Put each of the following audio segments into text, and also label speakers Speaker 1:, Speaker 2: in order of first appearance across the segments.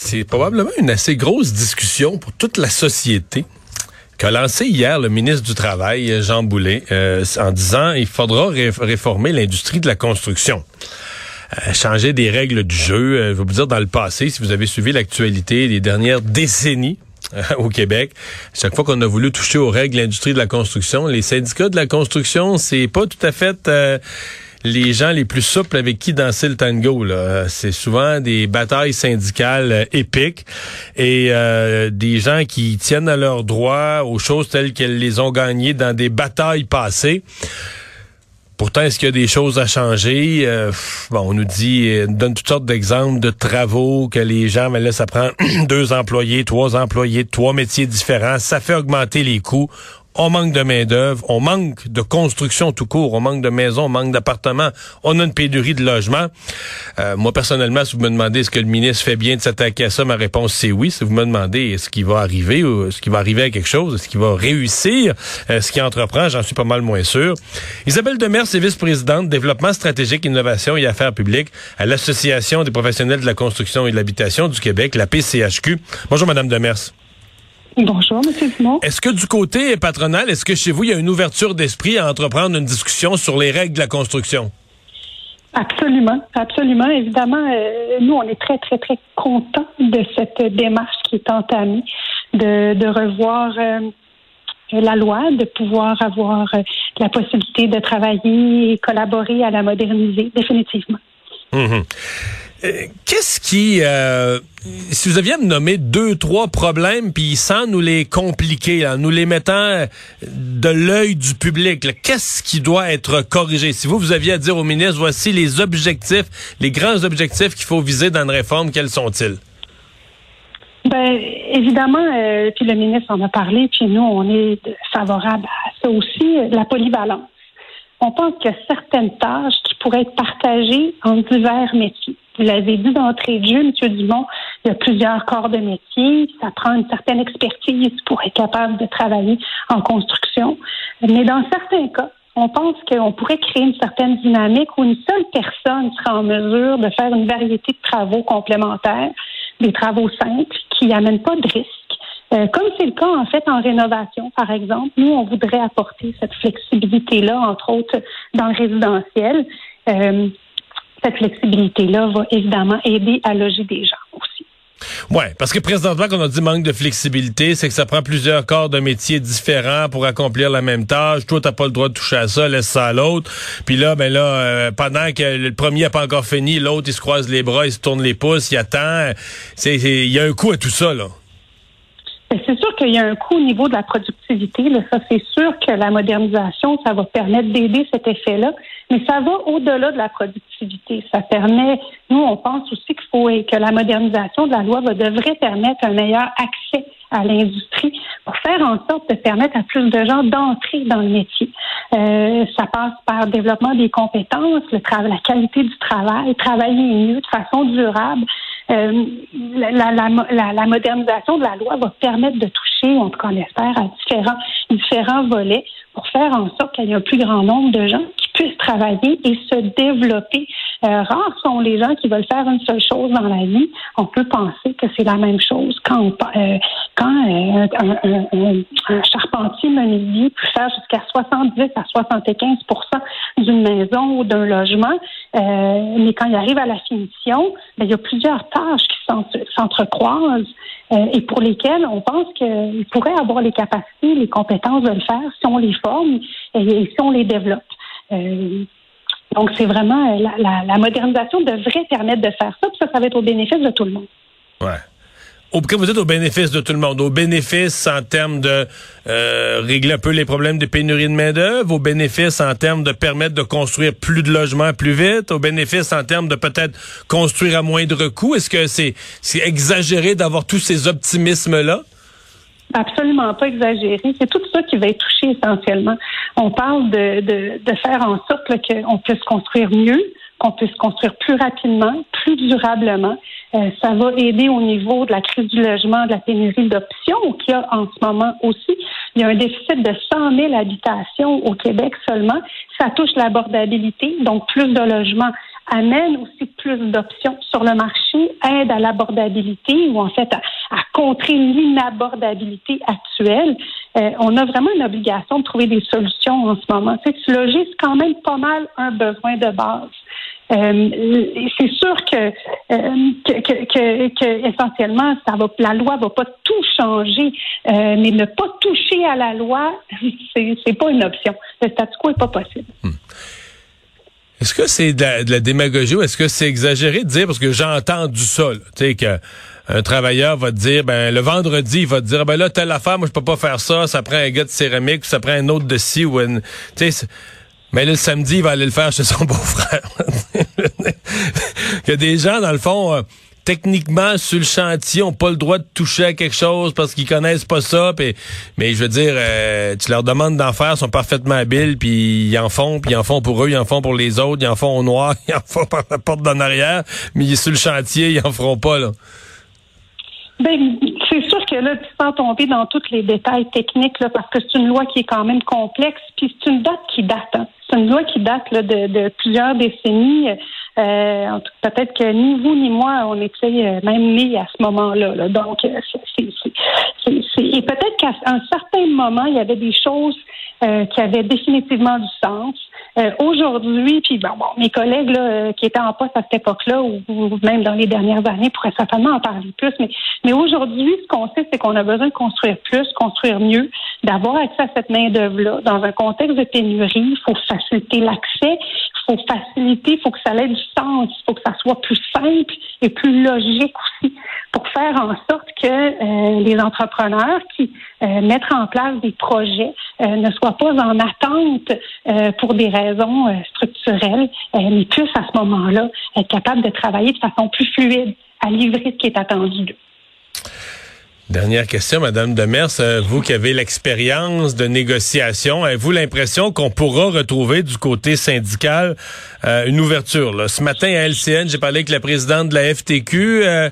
Speaker 1: C'est probablement une assez grosse discussion pour toute la société qu'a lancé hier le ministre du Travail, Jean Boulet, euh, en disant il faudra réformer l'industrie de la construction. Euh, changer des règles du jeu. Euh, je vais vous dire, dans le passé, si vous avez suivi l'actualité des dernières décennies, au Québec. Chaque fois qu'on a voulu toucher aux règles de l'industrie de la construction, les syndicats de la construction, c'est pas tout à fait les gens les plus souples avec qui danser le tango. C'est souvent des batailles syndicales euh, épiques et euh, des gens qui tiennent à leurs droits aux choses telles qu'elles les ont gagnées dans des batailles passées. Pourtant, est-ce qu'il y a des choses à changer? Euh, bon, on nous dit, on donne toutes sortes d'exemples de travaux que les gens, mais là, ça prend deux employés, trois employés, trois métiers différents. Ça fait augmenter les coûts on manque de main-d'œuvre, on manque de construction tout court, on manque de maisons, on manque d'appartements, on a une pénurie de logements. Euh, moi, personnellement, si vous me demandez est-ce que le ministre fait bien de s'attaquer à ça, ma réponse c'est oui. Si vous me demandez est-ce qu'il va arriver ou est-ce qu'il va arriver à quelque chose, est-ce qu'il va réussir euh, ce qu'il entreprend, j'en suis pas mal moins sûr. Isabelle Demers est vice-présidente développement stratégique, innovation et affaires publiques à l'Association des professionnels de la construction et de l'habitation du Québec, la PCHQ. Bonjour, Madame Demers.
Speaker 2: Bonjour, M. Dumont.
Speaker 1: Est-ce que du côté patronal, est-ce que chez vous, il y a une ouverture d'esprit à entreprendre une discussion sur les règles de la construction?
Speaker 2: Absolument, absolument. Évidemment, euh, nous, on est très, très, très contents de cette démarche qui est entamée, de, revoir euh, la loi, de pouvoir avoir euh, la possibilité de travailler et collaborer à la moderniser, définitivement.
Speaker 1: Hum, Qu'est-ce qui, euh, si vous aviez à me nommer deux, trois problèmes, puis sans nous les compliquer, nous les mettant de l'œil du public, qu'est-ce qui doit être corrigé? Si vous, vous aviez à dire au ministre, voici les objectifs, les grands objectifs qu'il faut viser dans une réforme, quels sont-ils?
Speaker 2: Ben, évidemment, euh, puis le ministre en a parlé, puis nous, on est favorable à ça aussi, la polyvalence. On pense qu'il y a certaines tâches qui pourraient être partagées en divers métiers. Vous l'avez dit d'entrée de jeu, M. Dumont, il y a plusieurs corps de métier. Ça prend une certaine expertise pour être capable de travailler en construction. Mais dans certains cas, on pense qu'on pourrait créer une certaine dynamique où une seule personne sera en mesure de faire une variété de travaux complémentaires, des travaux simples qui n'amènent pas de risque. Euh, comme c'est le cas en fait en rénovation, par exemple, nous on voudrait apporter cette flexibilité-là, entre autres dans le résidentiel. Euh, cette flexibilité-là va évidemment aider à loger des gens aussi.
Speaker 1: Oui, parce que présentement, quand on dit manque de flexibilité, c'est que ça prend plusieurs corps de métiers différents pour accomplir la même tâche. Toi, t'as pas le droit de toucher à ça, laisse ça à l'autre. Puis là, ben là, euh, pendant que le premier n'a pas encore fini, l'autre, il se croise les bras, il se tourne les pouces, il attend. Il y a un coup à tout ça, là.
Speaker 2: Ben, c'est qu'il y a un coût au niveau de la productivité. Là. Ça, c'est sûr que la modernisation, ça va permettre d'aider cet effet-là. Mais ça va au-delà de la productivité. Ça permet, nous, on pense aussi qu'il faut que la modernisation de la loi va, devrait permettre un meilleur accès à l'industrie pour faire en sorte de permettre à plus de gens d'entrer dans le métier. Euh, ça passe par le développement des compétences, le la qualité du travail, travailler mieux de façon durable. Euh, la, la, la, la, modernisation de la loi va permettre de toucher, en tout cas on espère, à différents, différents volets pour faire en sorte qu'il y ait un plus grand nombre de gens qui puissent travailler et se développer. Euh, rares sont les gens qui veulent faire une seule chose dans la vie. On peut penser que c'est la même chose quand, euh, quand euh, un, un, charpentier menuisier peut faire jusqu'à 70 à 75 d'une maison ou d'un logement, mais quand il arrive à la finition, ben, il y a plusieurs tâches qui s'entrecroisent et pour lesquelles on pense qu'il pourrait avoir les capacités, les compétences de le faire si on les forme et, si on les développe. Donc, c'est vraiment la, la, modernisation devrait permettre de faire ça, puis ça, ça va être au bénéfice de tout le monde.
Speaker 1: Ouais. Au, vous êtes au bénéfice de tout le monde, au bénéfice en termes de euh, régler un peu les problèmes de pénurie de main-d'œuvre, au bénéfice en termes de permettre de construire plus de logements plus vite, au bénéfice en termes de peut-être construire à moindre coût. Est-ce que c'est exagéré d'avoir tous ces optimismes-là?
Speaker 2: Absolument pas exagéré. C'est tout ça qui va être touché essentiellement. On parle de, de, de faire en sorte qu'on puisse construire mieux, qu'on puisse construire plus rapidement, plus durablement, Euh, ça va aider au niveau de la crise du logement, de la pénurie d'options qu'il y a en ce moment aussi. Il y a un déficit de 100 000 habitations au Québec seulement. Ça touche l'abordabilité, donc plus de logements amène aussi plus d'options sur le marché, aide à l'abordabilité ou en fait à, contrer l'inabordabilité actuelle. Euh, on a vraiment une obligation de trouver des solutions en ce moment. Tu sais, loger, c'est quand même pas mal un besoin de base. Euh, c'est sûr que, euh, que, que, que, essentiellement, ça va, la loi va pas tout changer, euh, mais ne pas toucher à la loi, c'est, pas une option. Le statu quo est pas possible. Hmm.
Speaker 1: Est-ce que c'est de, la, démagogie ou est-ce que c'est exagéré de dire, parce que j'ai entendu ça, tu sais, qu'un travailleur va te dire, ben le vendredi, il va te dire, ben là, telle affaire, moi, je peux pas faire ça, ça prend un gars de céramique, ça prend un autre de ci, ou une... Tu sais, mais là, le samedi, il va aller le faire chez son beau-frère. que des gens, dans le fond... Euh, techniquement sur le chantier ont pas le droit de toucher à quelque chose parce qu'ils connaissent pas ça mais je veux dire euh, tu leur demandes d'en faire sont parfaitement habiles puis ils en font puis ils en font pour eux ils en font pour les autres ils en font au noir ils en font par la porte d'en arrière mais sur le chantier ils en feront pas là
Speaker 2: ben, c'est sûr que là, tu sens tomber dans tous les détails techniques, là, parce que c'est une loi qui est quand même complexe, puis c'est une date qui date. Hein. C'est une loi qui date là, de, de plusieurs décennies. Euh, peut-être que ni vous ni moi, on était euh, même nés à ce moment-là. Donc, euh, c'est, et peut-être qu'à un certain moment, il y avait des choses qui avaient définitivement du sens. Aujourd'hui, puis bon, mes collègues là, qui étaient en poste à cette époque-là, ou, même dans les dernières années, pourraient certainement en parler plus. Mais, mais aujourd'hui, ce qu'on sait, c'est qu'on a besoin de construire plus, construire mieux, d'avoir accès à cette main-d'œuvre-là. Dans un contexte de pénurie, il faut faciliter l'accès, il faut faciliter, il faut que ça ait du sens, il faut que ça soit plus simple et plus logique aussi pour faire en sorte que euh, les entrepreneurs qui euh, mettent en place des projets euh, ne soient pas en attente pour des raisons structurelles, mais puissent à ce moment-là être capables de travailler de façon plus fluide à livrer ce qui est attendu d'eux.
Speaker 1: Dernière question, Madame Demers. Euh, vous qui avez l'expérience de négociation, avez-vous l'impression qu'on pourra retrouver du côté syndical euh, une ouverture? Ce matin à LCN, j'ai parlé avec la présidente de la FTQ. Euh,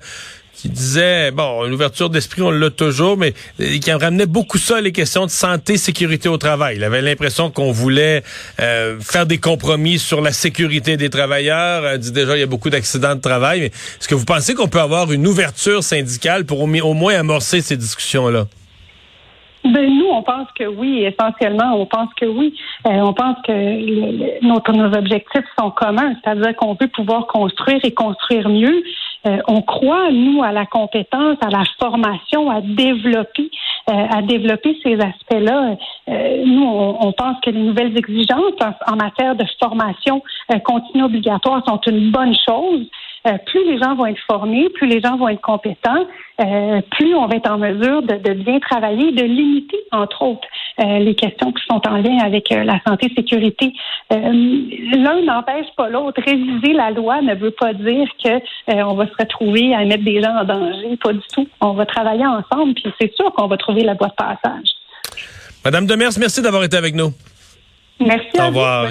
Speaker 1: qui disait, bon, l'ouverture d'esprit, on l'a toujours, mais euh, qui ramenait beaucoup ça, les questions de santé, sécurité au travail. Il avait l'impression qu'on voulait euh, faire des compromis sur la sécurité des travailleurs. Elle dit déjà, il y a beaucoup d'accidents de travail. Mais est-ce que vous pensez qu'on peut avoir une ouverture syndicale pour au, moins amorcer ces discussions-là?
Speaker 2: Ben, nous, on pense que oui, essentiellement, on pense que oui. Euh, on pense que nos objectifs sont communs, c'est-à-dire qu'on veut pouvoir construire et construire mieux. Euh, on croit, nous, à la compétence, à la formation, à développer, euh, à développer ces aspects-là. Euh, nous, on, pense que les nouvelles exigences en, matière de formation continue obligatoire sont une bonne chose. Plus les gens vont être formés, plus les gens vont être compétents, plus on va être en mesure de, de bien travailler, de limiter, entre autres, euh, les questions qui sont en lien avec euh, la santé sécurité. Euh, l'un n'empêche pas l'autre. Réviser la loi ne veut pas dire que on va se retrouver à mettre des gens en danger. Pas du tout. On va travailler ensemble, puis c'est sûr qu'on va trouver la voie de passage.
Speaker 1: Madame Demers, merci d'avoir été avec nous.
Speaker 2: Merci. Au revoir.